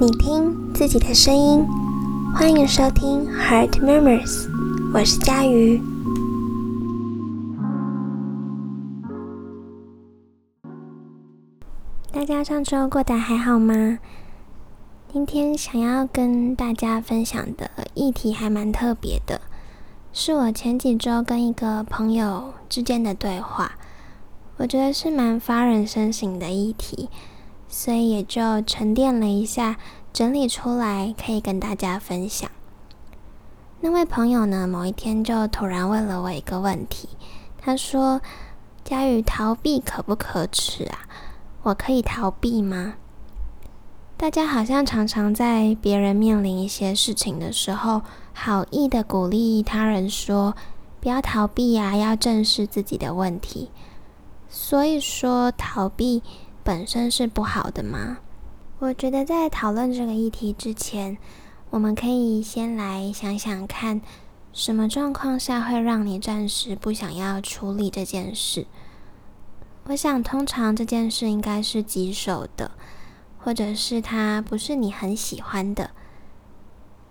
你听自己的声音，欢迎收听 Heart Murmurs，我是佳瑜。大家上周过得还好吗？今天想要跟大家分享的议题还蛮特别的，是我前几周跟一个朋友之间的对话，我觉得是蛮发人深省的议题。所以也就沉淀了一下，整理出来可以跟大家分享。那位朋友呢，某一天就突然问了我一个问题，他说：“佳宇，逃避可不可耻啊？我可以逃避吗？”大家好像常常在别人面临一些事情的时候，好意的鼓励他人说：“不要逃避呀，要正视自己的问题。”所以说逃避。本身是不好的吗？我觉得在讨论这个议题之前，我们可以先来想想看，什么状况下会让你暂时不想要处理这件事？我想，通常这件事应该是棘手的，或者是它不是你很喜欢的。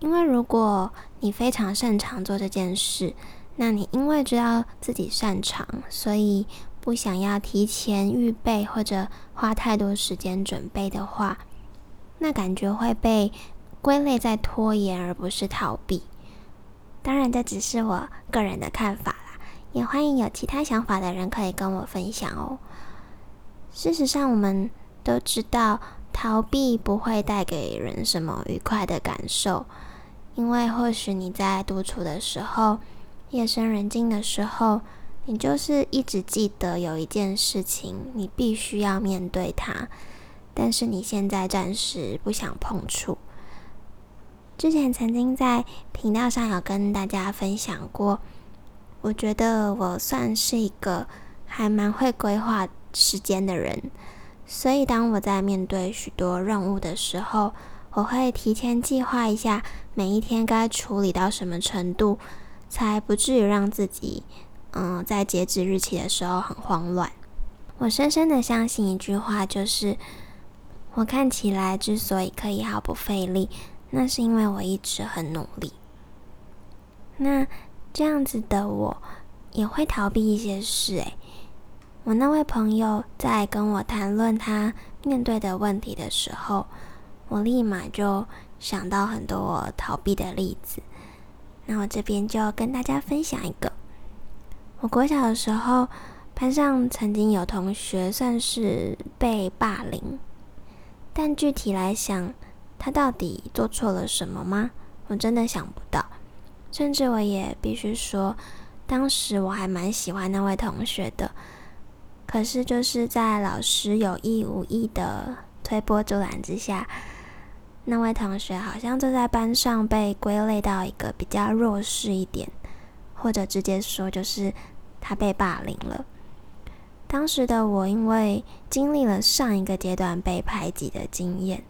因为如果你非常擅长做这件事，那你因为知道自己擅长，所以。不想要提前预备或者花太多时间准备的话，那感觉会被归类在拖延，而不是逃避。当然，这只是我个人的看法啦，也欢迎有其他想法的人可以跟我分享哦。事实上，我们都知道逃避不会带给人什么愉快的感受，因为或许你在独处的时候，夜深人静的时候。你就是一直记得有一件事情，你必须要面对它，但是你现在暂时不想碰触。之前曾经在频道上有跟大家分享过，我觉得我算是一个还蛮会规划时间的人，所以当我在面对许多任务的时候，我会提前计划一下每一天该处理到什么程度，才不至于让自己。嗯，在截止日期的时候很慌乱。我深深的相信一句话，就是我看起来之所以可以毫不费力，那是因为我一直很努力。那这样子的我也会逃避一些事。诶，我那位朋友在跟我谈论他面对的问题的时候，我立马就想到很多我逃避的例子。那我这边就跟大家分享一个。我国小的时候，班上曾经有同学算是被霸凌，但具体来想，他到底做错了什么吗？我真的想不到。甚至我也必须说，当时我还蛮喜欢那位同学的。可是就是在老师有意无意的推波助澜之下，那位同学好像就在班上被归类到一个比较弱势一点。或者直接说，就是他被霸凌了。当时的我，因为经历了上一个阶段被排挤的经验，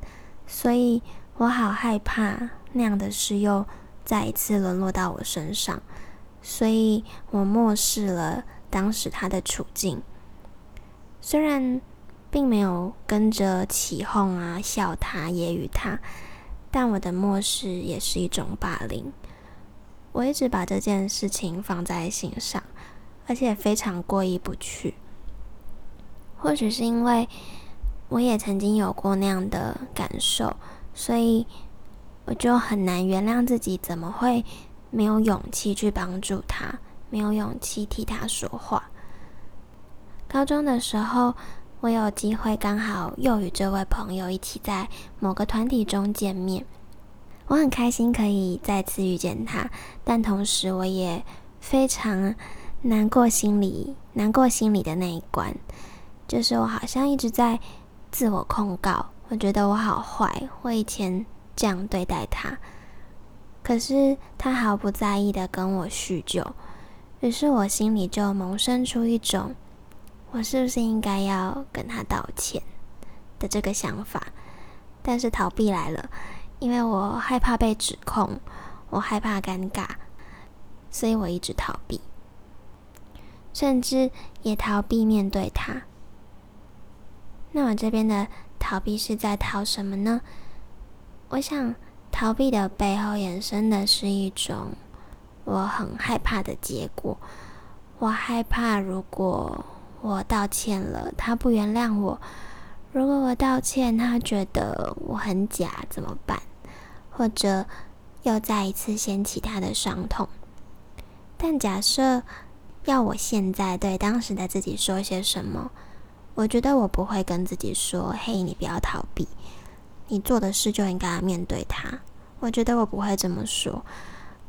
所以我好害怕那样的事又再一次沦落到我身上，所以我漠视了当时他的处境。虽然并没有跟着起哄啊、笑他、揶揄他，但我的漠视也是一种霸凌。我一直把这件事情放在心上，而且非常过意不去。或许是因为我也曾经有过那样的感受，所以我就很难原谅自己，怎么会没有勇气去帮助他，没有勇气替他说话。高中的时候，我有机会刚好又与这位朋友一起在某个团体中见面。我很开心可以再次遇见他，但同时我也非常难过，心里难过心里的那一关，就是我好像一直在自我控告，我觉得我好坏，我以前这样对待他，可是他毫不在意的跟我叙旧，于是我心里就萌生出一种，我是不是应该要跟他道歉的这个想法，但是逃避来了。因为我害怕被指控，我害怕尴尬，所以我一直逃避，甚至也逃避面对他。那我这边的逃避是在逃什么呢？我想逃避的背后衍生的是一种我很害怕的结果。我害怕，如果我道歉了，他不原谅我；如果我道歉，他觉得我很假，怎么办？或者又再一次掀起他的伤痛。但假设要我现在对当时的自己说些什么，我觉得我不会跟自己说：“嘿，你不要逃避，你做的事就应该要面对它。”我觉得我不会这么说。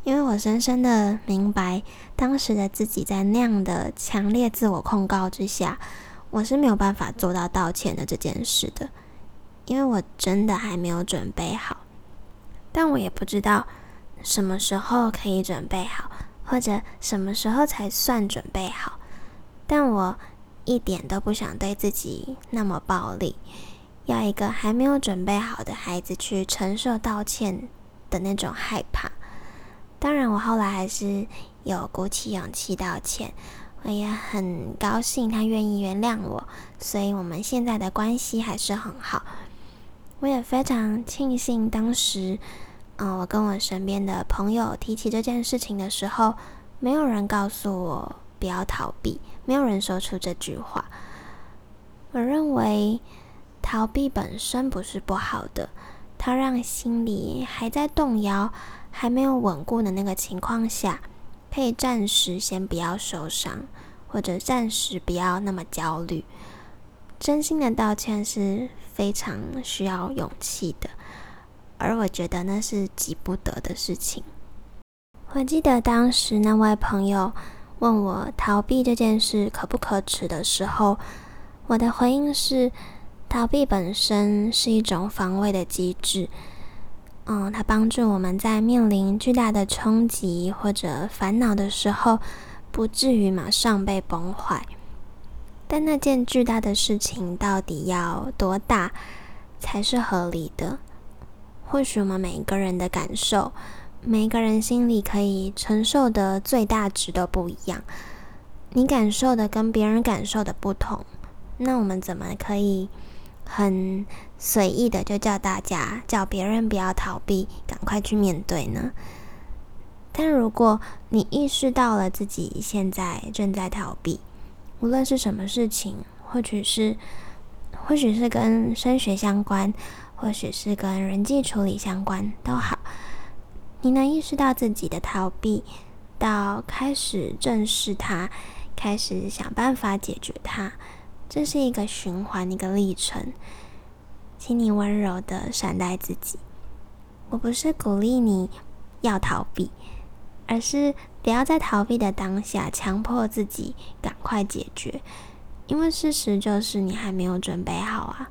因为我深深的明白，当时的自己在那样的强烈自我控告之下，我是没有办法做到道歉的这件事的，因为我真的还没有准备好。但我也不知道什么时候可以准备好，或者什么时候才算准备好。但我一点都不想对自己那么暴力，要一个还没有准备好的孩子去承受道歉的那种害怕。当然，我后来还是有鼓起勇气道歉，我也很高兴他愿意原谅我，所以我们现在的关系还是很好。我也非常庆幸当时，嗯，我跟我身边的朋友提起这件事情的时候，没有人告诉我不要逃避，没有人说出这句话。我认为逃避本身不是不好的，它让心里还在动摇。还没有稳固的那个情况下，可以暂时先不要受伤，或者暂时不要那么焦虑。真心的道歉是非常需要勇气的，而我觉得那是急不得的事情。我记得当时那位朋友问我逃避这件事可不可耻的时候，我的回应是：逃避本身是一种防卫的机制。嗯，它帮助我们在面临巨大的冲击或者烦恼的时候，不至于马上被崩坏。但那件巨大的事情到底要多大才是合理的？或许我们每一个人的感受，每一个人心里可以承受的最大值都不一样。你感受的跟别人感受的不同，那我们怎么可以？很随意的就叫大家叫别人不要逃避，赶快去面对呢。但如果你意识到了自己现在正在逃避，无论是什么事情，或许是或许是跟升学相关，或许是跟人际处理相关都好，你能意识到自己的逃避，到开始正视它，开始想办法解决它。这是一个循环，一个历程，请你温柔的善待自己。我不是鼓励你要逃避，而是不要在逃避的当下强迫自己赶快解决，因为事实就是你还没有准备好啊。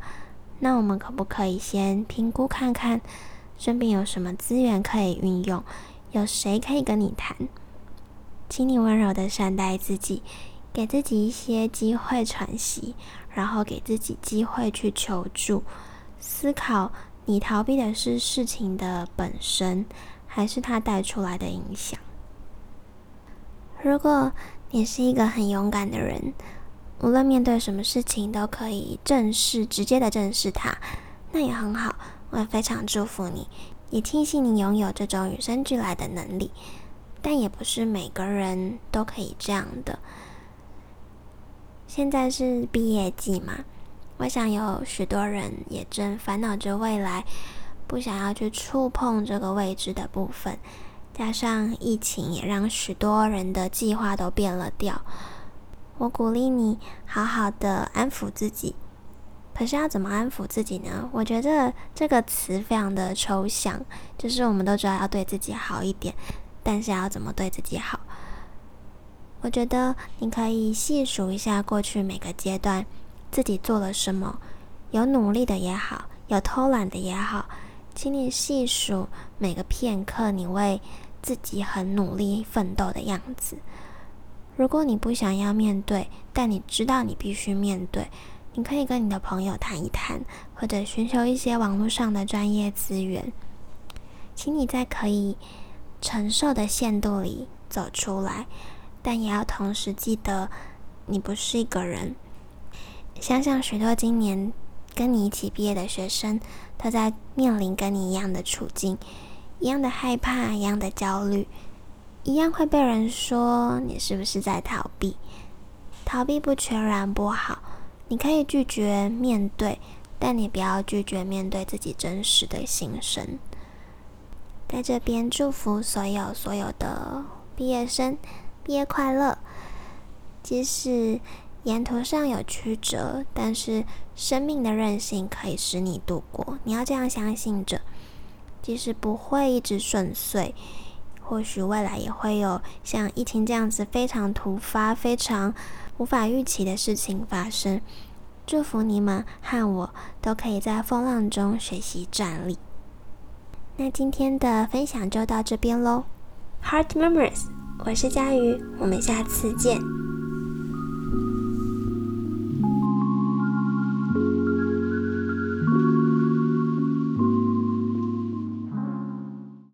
那我们可不可以先评估看看身边有什么资源可以运用，有谁可以跟你谈？请你温柔的善待自己。给自己一些机会喘息，然后给自己机会去求助。思考，你逃避的是事情的本身，还是它带出来的影响？如果你是一个很勇敢的人，无论面对什么事情都可以正视、直接的正视它，那也很好。我也非常祝福你，也庆幸你拥有这种与生俱来的能力。但也不是每个人都可以这样的。现在是毕业季嘛，我想有许多人也正烦恼着未来，不想要去触碰这个未知的部分。加上疫情也让许多人的计划都变了调。我鼓励你好好的安抚自己，可是要怎么安抚自己呢？我觉得这个词非常的抽象，就是我们都知道要对自己好一点，但是要怎么对自己好？我觉得你可以细数一下过去每个阶段自己做了什么，有努力的也好，有偷懒的也好，请你细数每个片刻你为自己很努力奋斗的样子。如果你不想要面对，但你知道你必须面对，你可以跟你的朋友谈一谈，或者寻求一些网络上的专业资源。请你在可以承受的限度里走出来。但也要同时记得，你不是一个人。想想许多今年跟你一起毕业的学生，都在面临跟你一样的处境，一样的害怕，一样的焦虑，一样会被人说你是不是在逃避？逃避不全然不好，你可以拒绝面对，但你不要拒绝面对自己真实的心声。在这边祝福所有所有的毕业生，毕业快乐！即使沿途上有曲折，但是生命的韧性可以使你度过。你要这样相信着，即使不会一直顺遂，或许未来也会有像疫情这样子非常突发、非常无法预期的事情发生。祝福你们和我都可以在风浪中学习站立。那今天的分享就到这边喽，Heart Memories，我是佳瑜，我们下次见。